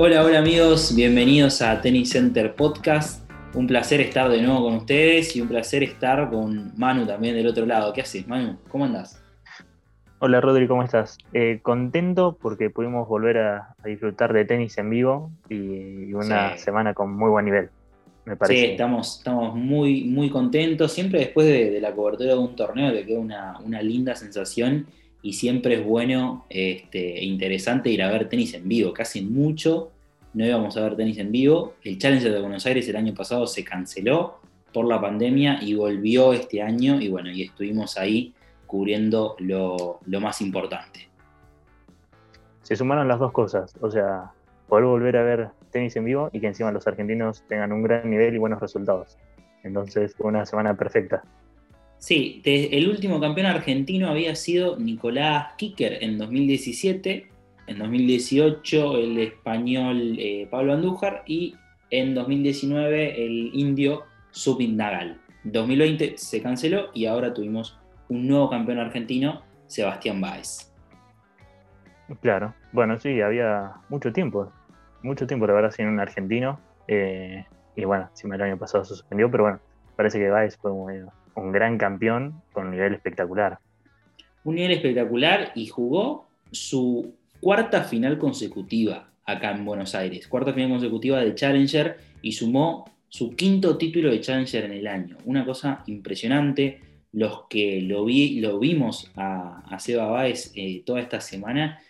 Hola, hola amigos, bienvenidos a Tennis Center Podcast. Un placer estar de nuevo con ustedes y un placer estar con Manu también del otro lado. ¿Qué haces, Manu? ¿Cómo andás? Hola Rodri, ¿cómo estás? Eh, contento porque pudimos volver a, disfrutar de tenis en vivo y, una semana con muy buen nivel, me parece. Sí, estamos, estamos muy, muy contentos. Siempre después de, la cobertura de un torneo te queda una, una linda sensación y siempre es bueno este, e interesante ir a ver tenis en vivo. Casi mucho no íbamos a ver tenis en vivo. El Challenger de Buenos Aires el año pasado se canceló por la pandemia y volvió este año y bueno, y estuvimos ahí cubriendo lo, más importante. Se sumaron las dos cosas, o sea, poder volver a ver tenis en vivo y que encima los argentinos tengan un gran nivel y buenos resultados. Entonces fue una semana perfecta. Sí, el último campeón argentino había sido Nicolás Kicker en 2017, en 2018 el español eh, Pablo Andújar y en 2019 el indio Subin Nagal. 2020 se canceló y ahora tuvimos un nuevo campeón argentino, Sebastián Báez. Claro, bueno, sí, había mucho tiempo, mucho tiempo de verdad sin un argentino. Eh, y bueno, si el año pasado se suspendió, pero bueno, parece que Báez fue un, un gran campeón con un nivel espectacular. Un nivel espectacular y jugó su cuarta final consecutiva acá en Buenos Aires, cuarta final consecutiva de Challenger y sumó su quinto título de Challenger en el año. Una cosa impresionante. Los que lo, vi, lo vimos a, Seba Báez eh, toda esta semana,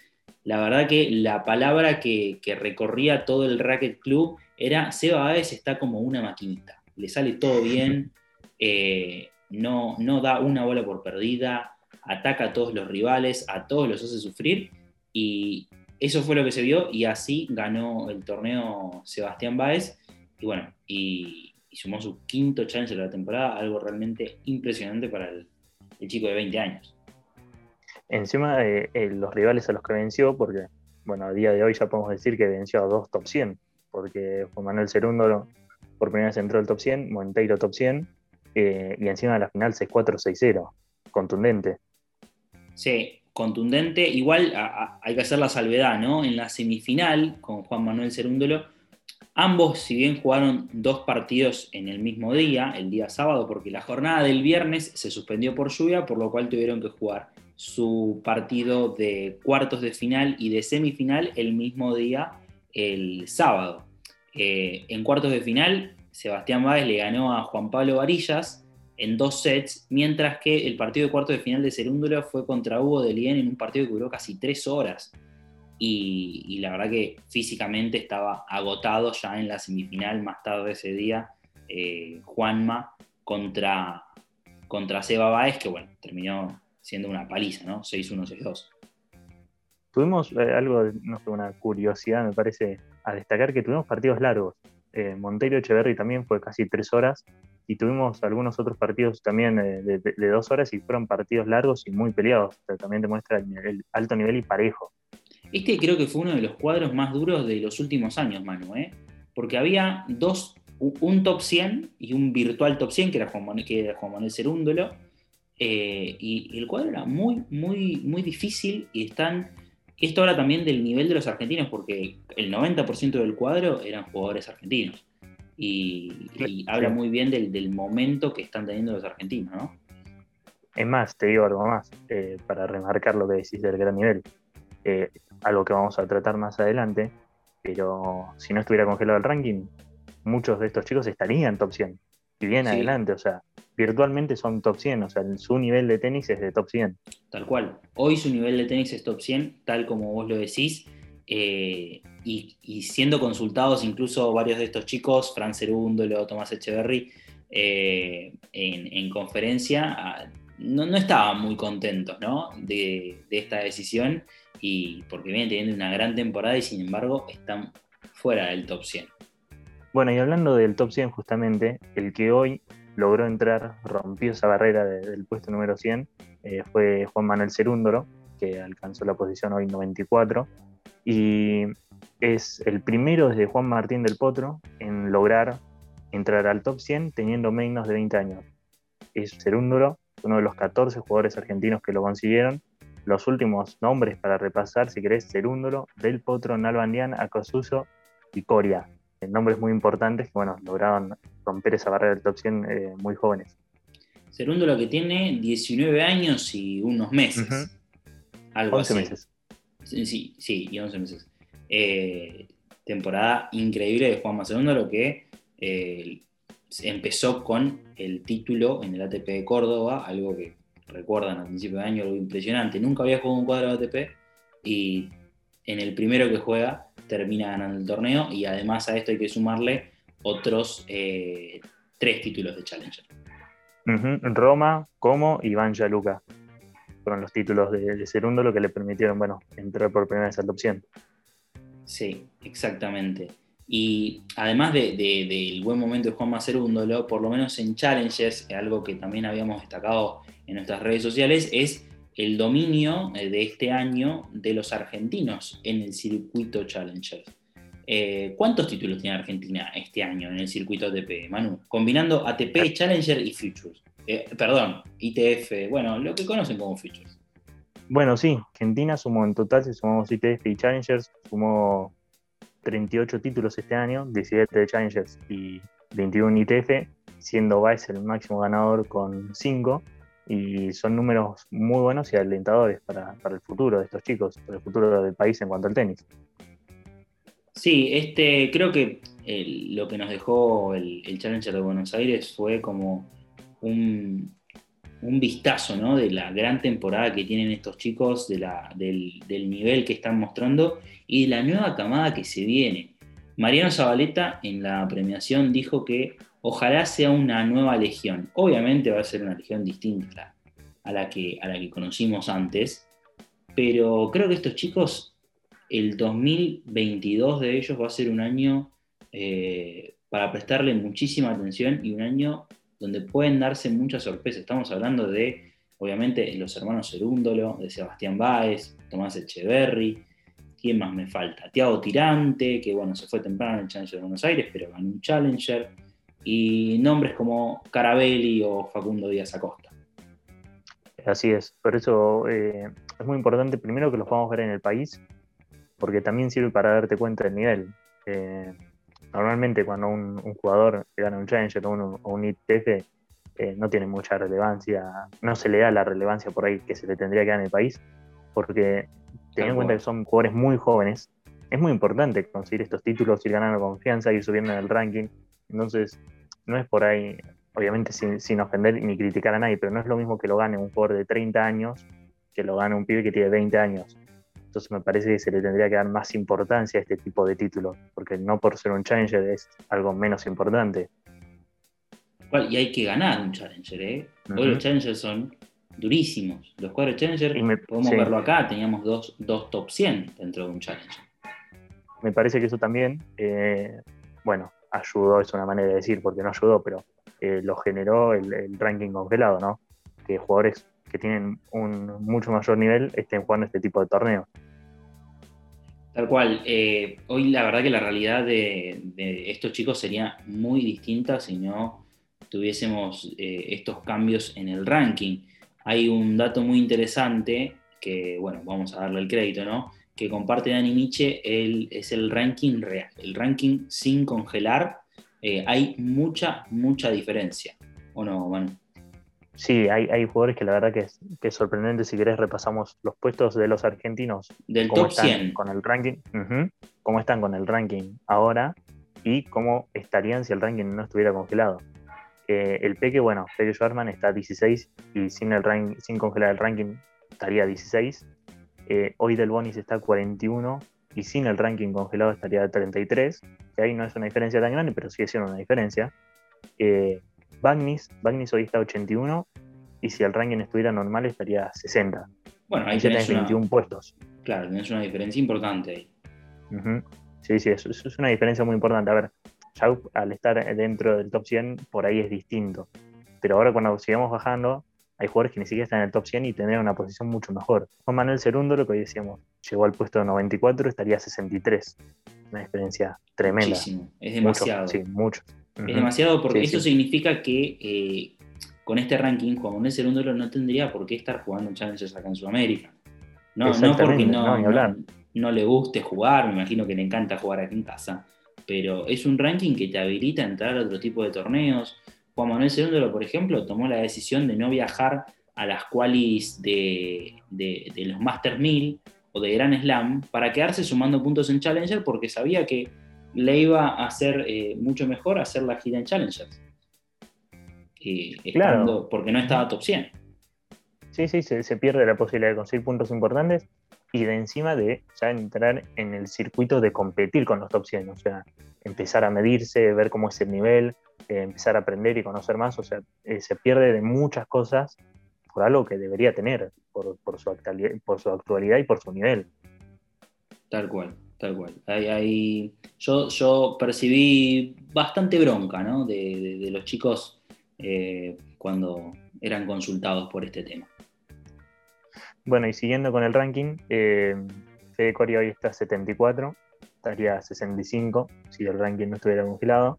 la verdad que la palabra que, recorría todo el Racket Club era Seba Báez está como una maquinita. Le sale todo bien. Eh, no, no da una bola por perdida, ataca a todos los rivales, a todos los hace sufrir y eso fue lo que se vio y así ganó el torneo Sebastián Báez y bueno, y, sumó su quinto chance de la temporada, algo realmente impresionante para el, chico de 20 años. Encima de eh, los rivales a los que venció, porque bueno, a día de hoy ya podemos decir que venció a dos top 100, porque Juan Manuel Cerundo por primera vez entró al top 100, Monteiro top 100 eh, y encima de la final 6-4-6-0, contundente. Sí, contundente. Igual hay que hacer la salvedad, ¿no? En la semifinal, con Juan Manuel Cerúndolo, ambos, si bien jugaron dos partidos en el mismo día, el día sábado, porque la jornada del viernes se suspendió por lluvia, por lo cual tuvieron que jugar su partido de cuartos de final y de semifinal el mismo día, el sábado. Eh, en cuartos de final, Sebastián Báez le ganó a Juan Pablo Varillas en dos sets, mientras que el partido de cuarto de final de Cerúndolo fue contra Hugo de Lien en un partido que duró casi tres horas. Y, la verdad que físicamente estaba agotado ya en la semifinal más tarde ese día, eh, Juanma contra, contra Seba Báez, que bueno, terminó siendo una paliza, ¿no? 6-1, 6-2. Tuvimos eh, algo, no sé, una curiosidad, me parece, a destacar que tuvimos partidos largos. Eh, Monteiro Echeverry también fue casi tres horas y tuvimos algunos otros partidos también eh, de, dos horas y fueron partidos largos y muy peleados. también demuestra el, alto nivel y parejo. Este creo que fue uno de los cuadros más duros de los últimos años, Manu, ¿eh? porque había dos, un top 100 y un virtual top 100, que era Juan Manuel, que Manuel Cerúndolo, eh, y, el cuadro era muy, muy, muy difícil y están... Esto habla también del nivel de los argentinos, porque el 90% del cuadro eran jugadores argentinos y, habla muy bien del, momento que están teniendo los argentinos, ¿no? Es más, te digo algo más, eh, para remarcar lo que decís del gran nivel. Eh, algo que vamos a tratar más adelante, pero si no estuviera congelado el ranking, muchos de estos chicos estarían top 100 y bien adelante, o sea, virtualmente son top 100, o sea, su nivel de tenis es de top 100. Tal cual, hoy su nivel de tenis es top 100, tal como vos lo decís, eh, y, siendo consultados incluso varios de estos chicos, Fran Cerúndolo, Tomás Echeverry, eh, en, conferencia, ah, no, estaban muy contentos de, esta decisión, y porque vienen teniendo una gran temporada y sin embargo están fuera del top 100. Bueno, y hablando del top 100 justamente, el que hoy logró entrar, rompió esa barrera del puesto número 100, eh, fue Juan Manuel Cerúndolo, que alcanzó la posición hoy 94 y es el primero desde Juan Martín del Potro en lograr entrar al top 100 teniendo menos de 20 años. Es Cerúndolo, uno de los 14 jugadores argentinos que lo consiguieron. Los últimos nombres para repasar, si querés, Cerúndolo, Del Potro, Nalbandián, Acosuso y Coria. Nombres muy importantes que bueno, lograron romper esa barrera del top 100 eh, muy jóvenes. Segundo lo que tiene 19 años y unos meses. 11 meses. Sí, sí, y 11 meses. Eh, temporada increíble de Juan Segundo, lo que eh, empezó con el título en el ATP de Córdoba, algo que recuerdan al principio de año, algo impresionante. Nunca había jugado un cuadro de ATP y en el primero que juega termina ganando el torneo y además a esto hay que sumarle otros eh, tres títulos de Challenger. Roma, Como y Banja Luka fueron los títulos de, de lo que le permitieron bueno, entrar por primera vez al top 100. Sí, exactamente. Y además del buen momento de Juan Macerúndolo, por lo menos en Challengers, algo que también habíamos destacado en nuestras redes sociales, es el dominio eh, de este año de los argentinos en el circuito Challengers. Eh, ¿Cuántos títulos tiene Argentina este año en el circuito ATP, Manu? Combinando ATP, Challenger y Futures. Eh, perdón, ITF, bueno, lo que conocen como Futures. Bueno, sí, Argentina sumó en total, si sumamos ITF y Challengers, sumó 38 títulos este año, 17 de Challengers y 21 ITF, siendo Vice el máximo ganador con 5. Y son números muy buenos y alentadores para, el futuro de estos chicos, para el futuro del país en cuanto al tenis. Sí, este, creo que lo que nos dejó el, Challenger de Buenos Aires fue como un, vistazo ¿no? de la gran temporada que tienen estos chicos, de del, del, nivel que están mostrando y la nueva camada que se viene. Mariano Zabaleta en la premiación dijo que ojalá sea una nueva legión. Obviamente va a ser una legión distinta a la que, a la que conocimos antes, pero creo que estos chicos, el 2022 de ellos va a ser un año eh, para prestarle muchísima atención y un año donde pueden darse muchas sorpresas. Estamos hablando de, obviamente, los hermanos Cerúndolo, de Sebastián Báez, Tomás Echeverry, ¿Quién más me falta? Tiago Tirante, que bueno, se fue temprano en el Challenger de Buenos Aires, pero ganó un Challenger. Y nombres como Carabelli o Facundo Díaz Acosta. Así es, por eso eh, es muy importante primero que los podamos ver en el país, porque también sirve para darte cuenta del nivel. Eh, normalmente cuando un, jugador gana un Challenger o un, ITF, eh, no tiene mucha relevancia, no se le da la relevancia por ahí que se le tendría que dar en el país, porque teniendo en cuenta que son jugadores muy jóvenes, es muy importante conseguir estos títulos, ir ganando confianza, ir subiendo en el ranking. Entonces, no es por ahí, obviamente sin, ofender ni criticar a nadie, pero no es lo mismo que lo gane un jugador de 30 años que lo gane un pibe que tiene 20 años. Entonces me parece que se le tendría que dar más importancia a este tipo de títulos, porque no por ser un challenger es algo menos importante. Y hay que ganar un challenger, ¿eh? Todos los challengers son durísimos. Los cuadros Challenger, podemos verlo acá, teníamos dos, top 100 dentro de un Challenger. Me parece que eso también, eh, bueno, ayudó, es una manera de decir, porque no ayudó, pero eh, lo generó el, ranking congelado, ¿no? Que jugadores que tienen un mucho mayor nivel estén jugando este tipo de torneos. Tal cual. Eh, hoy la verdad que la realidad de, estos chicos sería muy distinta si no tuviésemos estos cambios en el ranking hay un dato muy interesante que, bueno, vamos a darle el crédito, ¿no? Que comparte Dani Miche, es el ranking real, el ranking sin congelar. Eh, hay mucha, mucha diferencia, ¿o no, Manu? Sí, hay, hay jugadores que la verdad que es, que sorprendente. Si querés, repasamos los puestos de los argentinos. Del top 100. Con el ranking, cómo están con el ranking ahora y cómo estarían si el ranking no estuviera congelado. Eh, el Peque, bueno, Peque Schwarzman está 16 y sin, el sin congelar el ranking estaría 16. Eh, hoy Del Bonis está 41 y sin el ranking congelado estaría 33. Que ahí no es una diferencia tan grande, pero sigue siendo una diferencia. Eh, Bagnis, hoy está 81 y si el ranking estuviera normal estaría 60. Bueno, ahí tenés 21 puestos. Claro, es una diferencia importante ahí. Sí, sí, eso, es una diferencia muy importante. A ver, al estar dentro del top 100, por ahí es distinto. Pero ahora cuando sigamos bajando, hay jugadores que ni siquiera están en el top 100 y tendrían una posición mucho mejor. Juan Manuel Cerundo, lo que hoy decíamos, llegó al puesto 94, estaría a 63. Una diferencia tremenda. Muchísimo, es demasiado. sí, mucho. Es demasiado porque eso significa que eh, con este ranking, Juan Manuel Cerundo no tendría por qué estar jugando en Challengers acá en Sudamérica. No, no porque no, no, no le guste jugar, me imagino que le encanta jugar aquí en casa pero es un ranking que te habilita a entrar a otro tipo de torneos. Juan Manuel Segundo, por ejemplo, tomó la decisión de no viajar a las qualis de, los Masters 1000 o de Grand Slam para quedarse sumando puntos en Challenger porque sabía que le iba a hacer eh, mucho mejor hacer la gira en Challengers. Eh, claro. Porque no estaba top 100. Sí, sí, se, pierde la posibilidad de conseguir puntos importantes y de encima de ya entrar en el circuito de competir con los top 100, o sea, empezar a medirse, ver cómo es el nivel, eh, empezar a aprender y conocer más, o sea, se pierde de muchas cosas por algo que debería tener, por, su, actualidad, por su actualidad y por su nivel. Tal cual, tal cual. yo, yo percibí bastante bronca ¿no? de, los chicos eh, cuando eran consultados por este tema. Bueno, y siguiendo con el ranking, eh, Fede Coria hoy está 74, estaría 65 si el ranking no estuviera congelado.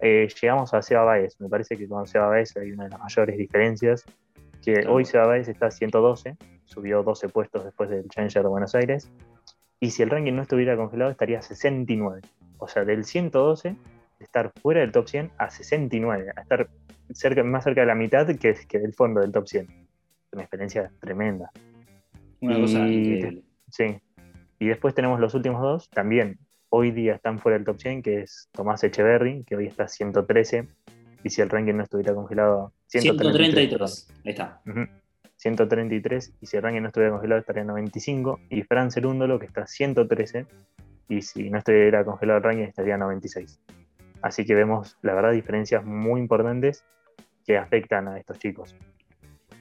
Eh, llegamos a Seba Baez, me parece que con Seba Baez hay una de las mayores diferencias que hoy Seba está a 112, subió 12 puestos después del Challenger de Buenos Aires, y si el ranking no estuviera congelado estaría a 69. O sea, del 112, de estar fuera del top 100 a 69, a estar cerca, más cerca de la mitad que, que del fondo del top 100. Una experiencia tremenda. Una cosa increíble. Sí. Y después tenemos los últimos dos, también hoy día están fuera del top 100, que es Tomás Echeverry, que hoy está a 113, y si el ranking no estuviera congelado, 133. Ahí está. 133, y si el ranking no estuviera congelado estaría en 95, y Fran Cerúndolo, que está 113, y si no estuviera congelado el ranking estaría en 96. Así que vemos, la verdad, diferencias muy importantes que afectan a estos chicos.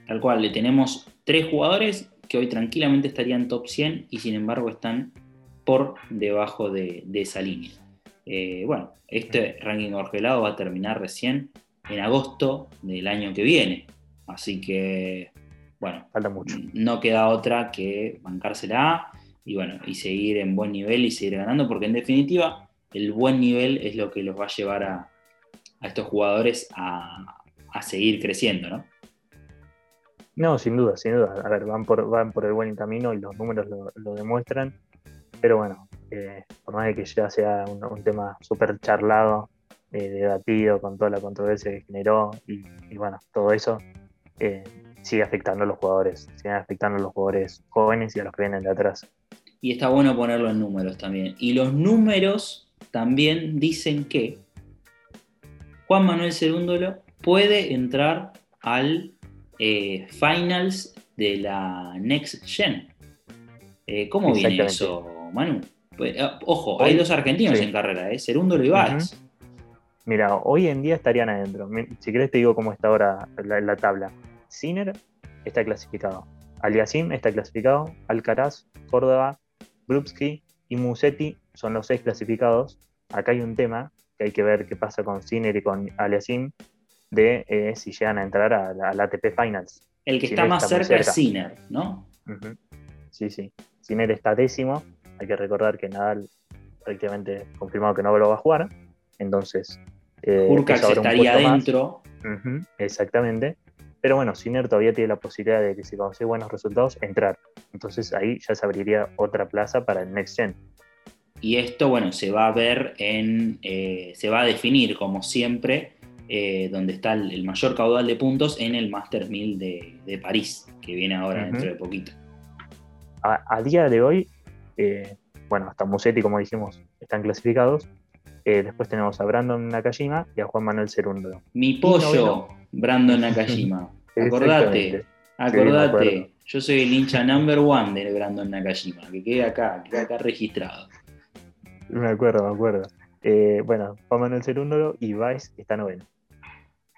Tal cual, le tenemos tres jugadores que hoy tranquilamente estarían top 100 y sin embargo están por debajo de esa línea. Eh, bueno, este ranking congelado va a terminar recién en agosto del año que viene. Así que, bueno, falta mucho. No queda otra que bancársela y bueno, y seguir en buen nivel y seguir ganando, porque en definitiva, el buen nivel es lo que los va a llevar a, estos jugadores a, seguir creciendo, ¿no? No, sin duda, sin duda. A ver, van por, van por el buen camino y los números lo demuestran. Pero bueno, eh, por más de que ya sea un, tema súper charlado, eh, debatido con toda la controversia que generó y, bueno, todo eso eh, sigue afectando a los jugadores, sigue afectando a los jugadores jóvenes y a los que vienen de atrás. Y está bueno ponerlo en números también. Y los números también dicen que Juan Manuel Cerúndolo puede entrar al finals de la Next Gen. ¿Cómo viene eso, Manu? Pues, eh, ojo, hay dos argentinos en carrera, ¿eh? Serundo y Mira, hoy en día estarían adentro. Si querés te digo cómo está ahora la, tabla. Sinner está clasificado. Aliasim está clasificado. Alcaraz, Córdoba, Brubski y Musetti son los seis clasificados. Acá hay un tema que hay que ver qué pasa con Sinner y con Aliasim de eh, si llegan a entrar a, la ATP Finals. El que está más cerca, es Sinner, ¿no? Sí, sí. Sinner está décimo hay que recordar que Nadal prácticamente confirmado que no lo va a jugar. Entonces. Eh, estaría adentro. exactamente. Pero bueno, Sinner todavía tiene la posibilidad de que si consigue buenos resultados, entrar. Entonces ahí ya se abriría otra plaza para el Next Gen. Y esto, bueno, se va a ver en. Eh, se va a definir, como siempre, eh, donde está el, mayor caudal de puntos en el Master 1000 de, París, que viene ahora dentro de poquito. a, día de hoy, eh, bueno, hasta Musetti, como dijimos, están clasificados. Eh, después tenemos a Brandon Nakajima y a Juan Manuel Cerundo. Mi pollo, Brandon Nakajima. acordate, acordate. Yo soy el hincha number one de Brandon Nakajima, que quede acá, que quede acá registrado. Me acuerdo, me acuerdo. Eh, bueno, Juan Manuel Cerundo y Vice está noveno.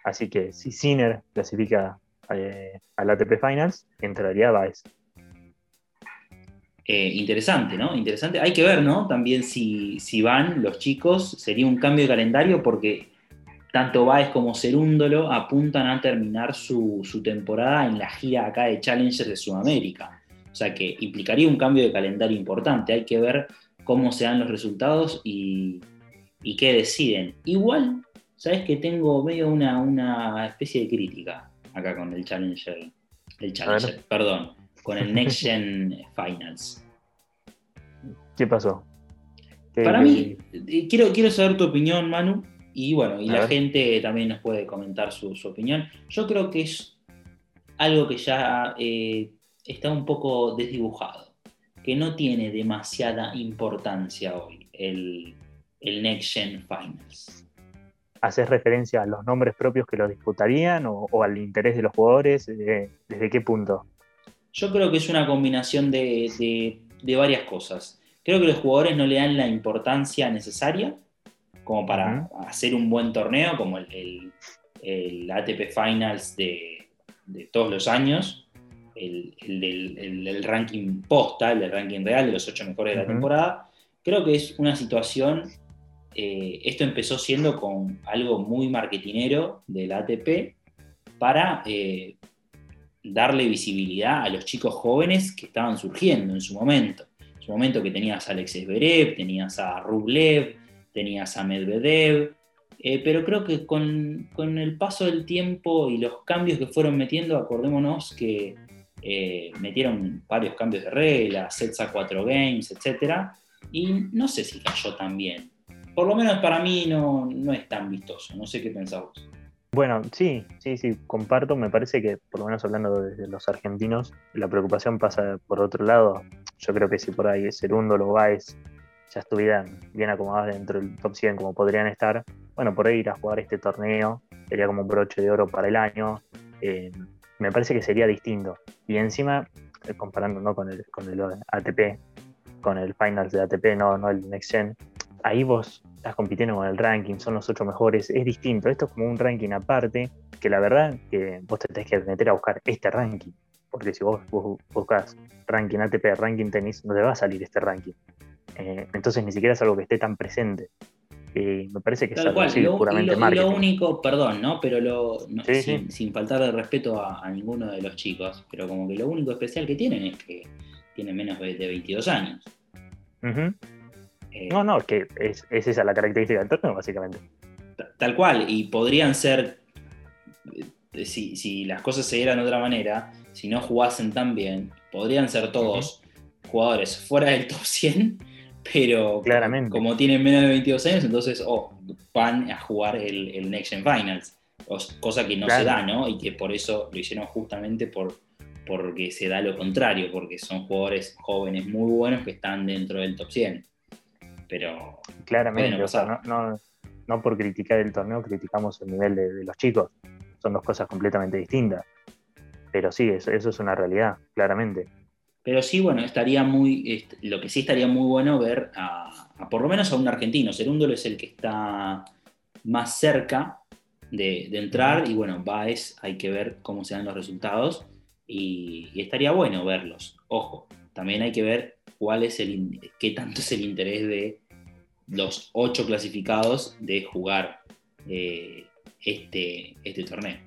Así que si Sinner clasifica al ATP Finals, entraría Vice. Eh, interesante, ¿no? Interesante. Hay que ver, ¿no? También si, si, van los chicos, sería un cambio de calendario porque tanto Baez como Cerúndolo apuntan a terminar su, temporada en la gira acá de Challengers de Sudamérica. O sea que implicaría un cambio de calendario importante. Hay que ver cómo se dan los resultados y, qué deciden. Igual, sabes que tengo medio una, una especie de crítica acá con el Challenger. El Challenger, perdón con el Next Gen Finals. ¿Qué pasó? Para mí, eh, quiero, quiero saber tu opinión, Manu, y bueno, y la gente también nos puede comentar su, opinión. Yo creo que es algo que ya eh, está un poco desdibujado, que no tiene demasiada importancia hoy el, el Next Gen Finals. ¿Haces referencia a los nombres propios que lo disputarían o, al interés de los jugadores? ¿Desde qué punto? Yo creo que es una combinación de, varias cosas. Creo que los jugadores no le dan la importancia necesaria como para hacer un buen torneo, como el, ATP Finals de, todos los años, el, del, ranking posta, el ranking real de los ocho mejores de la temporada. Creo que es una situación eh, esto empezó siendo con algo muy marketinero del ATP para eh, darle visibilidad a los chicos jóvenes que estaban surgiendo en su momento. En su momento que tenías a Alexis Zverev, tenías a Rublev, tenías a Medvedev, eh, pero creo que con, el paso del tiempo y los cambios que fueron metiendo, acordémonos que metieron varios cambios de reglas, sets a cuatro games, etc. Y no sé si cayó tan bien por lo menos para mí no, es tan vistoso. No sé qué pensás Bueno, sí, sí, sí, comparto. Me parece que, por lo menos hablando de los argentinos, la preocupación pasa por otro lado. Yo creo que si por ahí Serundo, los Baez ya estuvieran bien acomodados dentro del top 100 como podrían estar, bueno, por ahí ir a jugar este torneo sería como un broche de oro para el año. Eh, me parece que sería distinto. Y encima, eh, comparando ¿no? con, el, con el ATP, con el Finals de ATP, no, no el Next Gen, ahí vos estás compitiendo con el ranking, son los ocho mejores, es distinto. Esto es como un ranking aparte, que la verdad que vos te tenés que meter a buscar este ranking. Porque si vos, buscas ranking ATP, ranking tenis, no te va a salir este ranking. Eh, entonces ni siquiera es algo que esté tan presente. y me parece que es algo así, puramente lo, lo, único, perdón, ¿no? Pero lo, sin, faltar de respeto a, ninguno de los chicos, pero como que lo único especial que tienen es que tienen menos de, 22 años. Eh, no, no, que es, esa la característica del torneo, básicamente. Tal cual, y podrían ser, eh, si, las cosas se dieran de otra manera, si no jugasen tan bien, podrían ser todos jugadores fuera del top 100, pero Claramente. como tienen menos de 22 años, entonces oh, van a jugar el, Next Gen Finals, cosa que no se da, ¿no? Y que por eso lo hicieron justamente por, porque se da lo contrario, porque son jugadores jóvenes muy buenos que están dentro del top 100 pero... Claramente, o sea, no, por criticar el torneo criticamos el nivel de, los chicos, son dos cosas completamente distintas. Pero sí, eso, es una realidad, claramente. Pero sí, bueno, estaría muy, lo que sí estaría muy bueno ver a, por lo menos a un argentino. Serúndolo es el que está más cerca de, entrar y bueno, Baez hay que ver cómo se dan los resultados y, estaría bueno verlos. Ojo, también hay que ver cuál es el, qué tanto es el interés de los ocho clasificados de jugar eh, este, este torneo.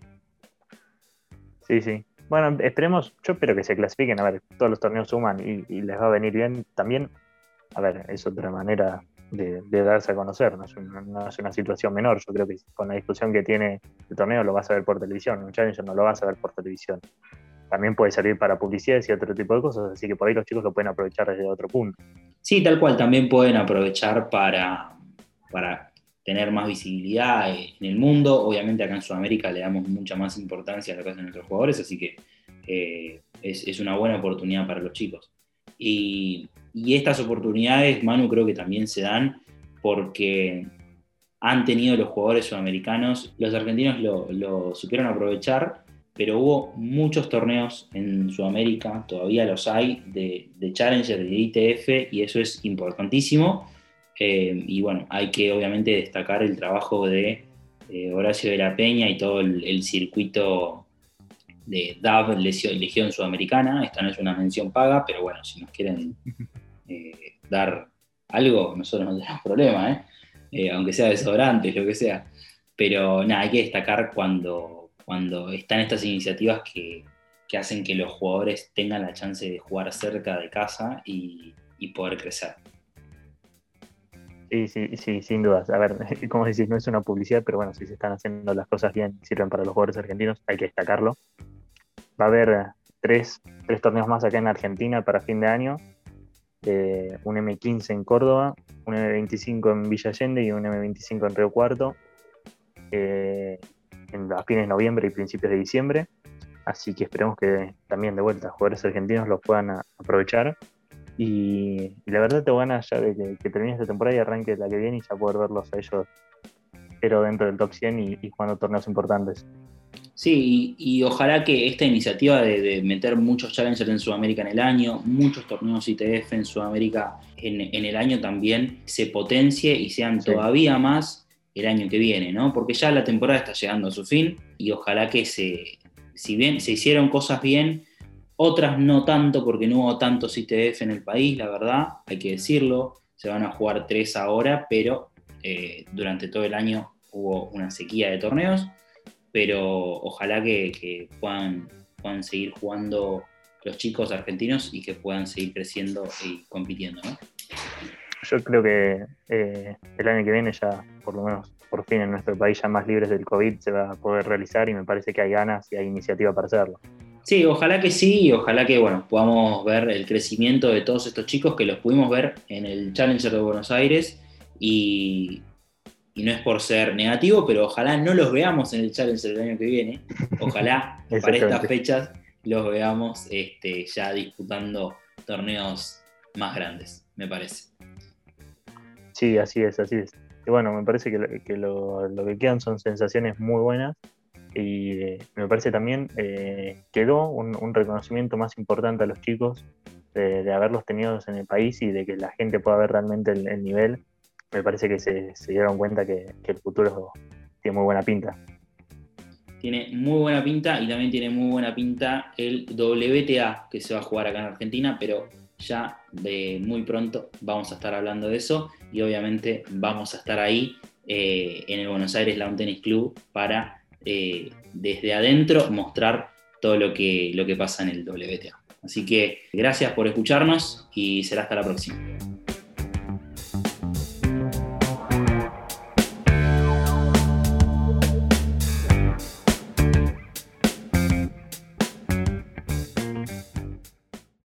Sí, sí. Bueno, esperemos, yo espero que se clasifiquen, a ver, todos los torneos suman y, les va a venir bien. También, a ver, es otra manera de, darse a conocer, no es, una, situación menor. Yo creo que con la discusión que tiene el torneo lo vas a ver por televisión, un Challenger no lo vas a ver por televisión también puede servir para publicidades y otro tipo de cosas, así que por ahí los chicos lo pueden aprovechar desde otro punto. Sí, tal cual, también pueden aprovechar para, para tener más visibilidad en el mundo. Obviamente acá en Sudamérica le damos mucha más importancia a lo que hacen nuestros jugadores, así que eh, es, una buena oportunidad para los chicos. Y, estas oportunidades, Manu, creo que también se dan porque han tenido los jugadores sudamericanos, los argentinos lo, lo supieron aprovechar pero hubo muchos torneos en Sudamérica, todavía los hay, de, Challenger, de ITF, y eso es importantísimo. Eh, y bueno, hay que obviamente destacar el trabajo de eh, Horacio de la Peña y todo el, circuito de DAV, Legión Sudamericana. Esta no es una mención paga, pero bueno, si nos quieren eh, dar algo, nosotros no tenemos problema, aunque sea desodorante, lo que sea. Pero nada, hay que destacar cuando cuando están estas iniciativas que, hacen que los jugadores tengan la chance de jugar cerca de casa y, poder crecer. Sí, sí, sí, sin dudas. A ver, como decís, no es una publicidad, pero bueno, si se están haciendo las cosas bien, sirven para los jugadores argentinos, hay que destacarlo. Va a haber tres, tres torneos más acá en Argentina para fin de año. eh, un M15 en Córdoba, un M25 en Villa Allende y un M25 en Río Cuarto, eh, en, a fines de noviembre y principios de diciembre. Así que esperemos que también de vuelta jugadores argentinos los puedan aprovechar. Y, la verdad te ganas ya de que, termine esta temporada y arranque la que viene y ya poder verlos a ellos, pero dentro del top 100 y, y jugando torneos importantes. Sí, y, ojalá que esta iniciativa de, meter muchos challengers en Sudamérica en el año, muchos torneos ITF en Sudamérica en, el año también, se potencie y sean todavía más el año que viene, ¿no? Porque ya la temporada está llegando a su fin y ojalá que se, si bien se hicieron cosas bien, otras no tanto porque no hubo tantos ITF en el país, la verdad, hay que decirlo, se van a jugar tres ahora, pero eh, durante todo el año hubo una sequía de torneos pero ojalá que, puedan, puedan, seguir jugando los chicos argentinos y que puedan seguir creciendo y compitiendo. ¿no? Yo creo que eh, el año que viene ya, por lo menos por fin en nuestro país ya más libres del COVID se va a poder realizar y me parece que hay ganas y hay iniciativa para hacerlo. Sí, ojalá que sí y ojalá que bueno, podamos ver el crecimiento de todos estos chicos que los pudimos ver en el Challenger de Buenos Aires y, y no es por ser negativo, pero ojalá no los veamos en el Challenge del año que viene. Ojalá para estas fechas los veamos este, ya disputando torneos más grandes, me parece. Sí, así es, así es. Y bueno, me parece que, lo, que quedan son sensaciones muy buenas y eh, me parece también eh, quedó un, reconocimiento más importante a los chicos de, haberlos tenido en el país y de que la gente pueda ver realmente el nivel me parece que se, dieron cuenta que, el futuro tiene muy buena pinta. Tiene muy buena pinta y también tiene muy buena pinta el WTA que se va a jugar acá en Argentina, pero ya de muy pronto vamos a estar hablando de eso y obviamente vamos a estar ahí eh, en el Buenos Aires Lawn Tennis Club para eh, desde adentro mostrar todo lo que, lo que pasa en el WTA. Así que gracias por escucharnos y será hasta la próxima.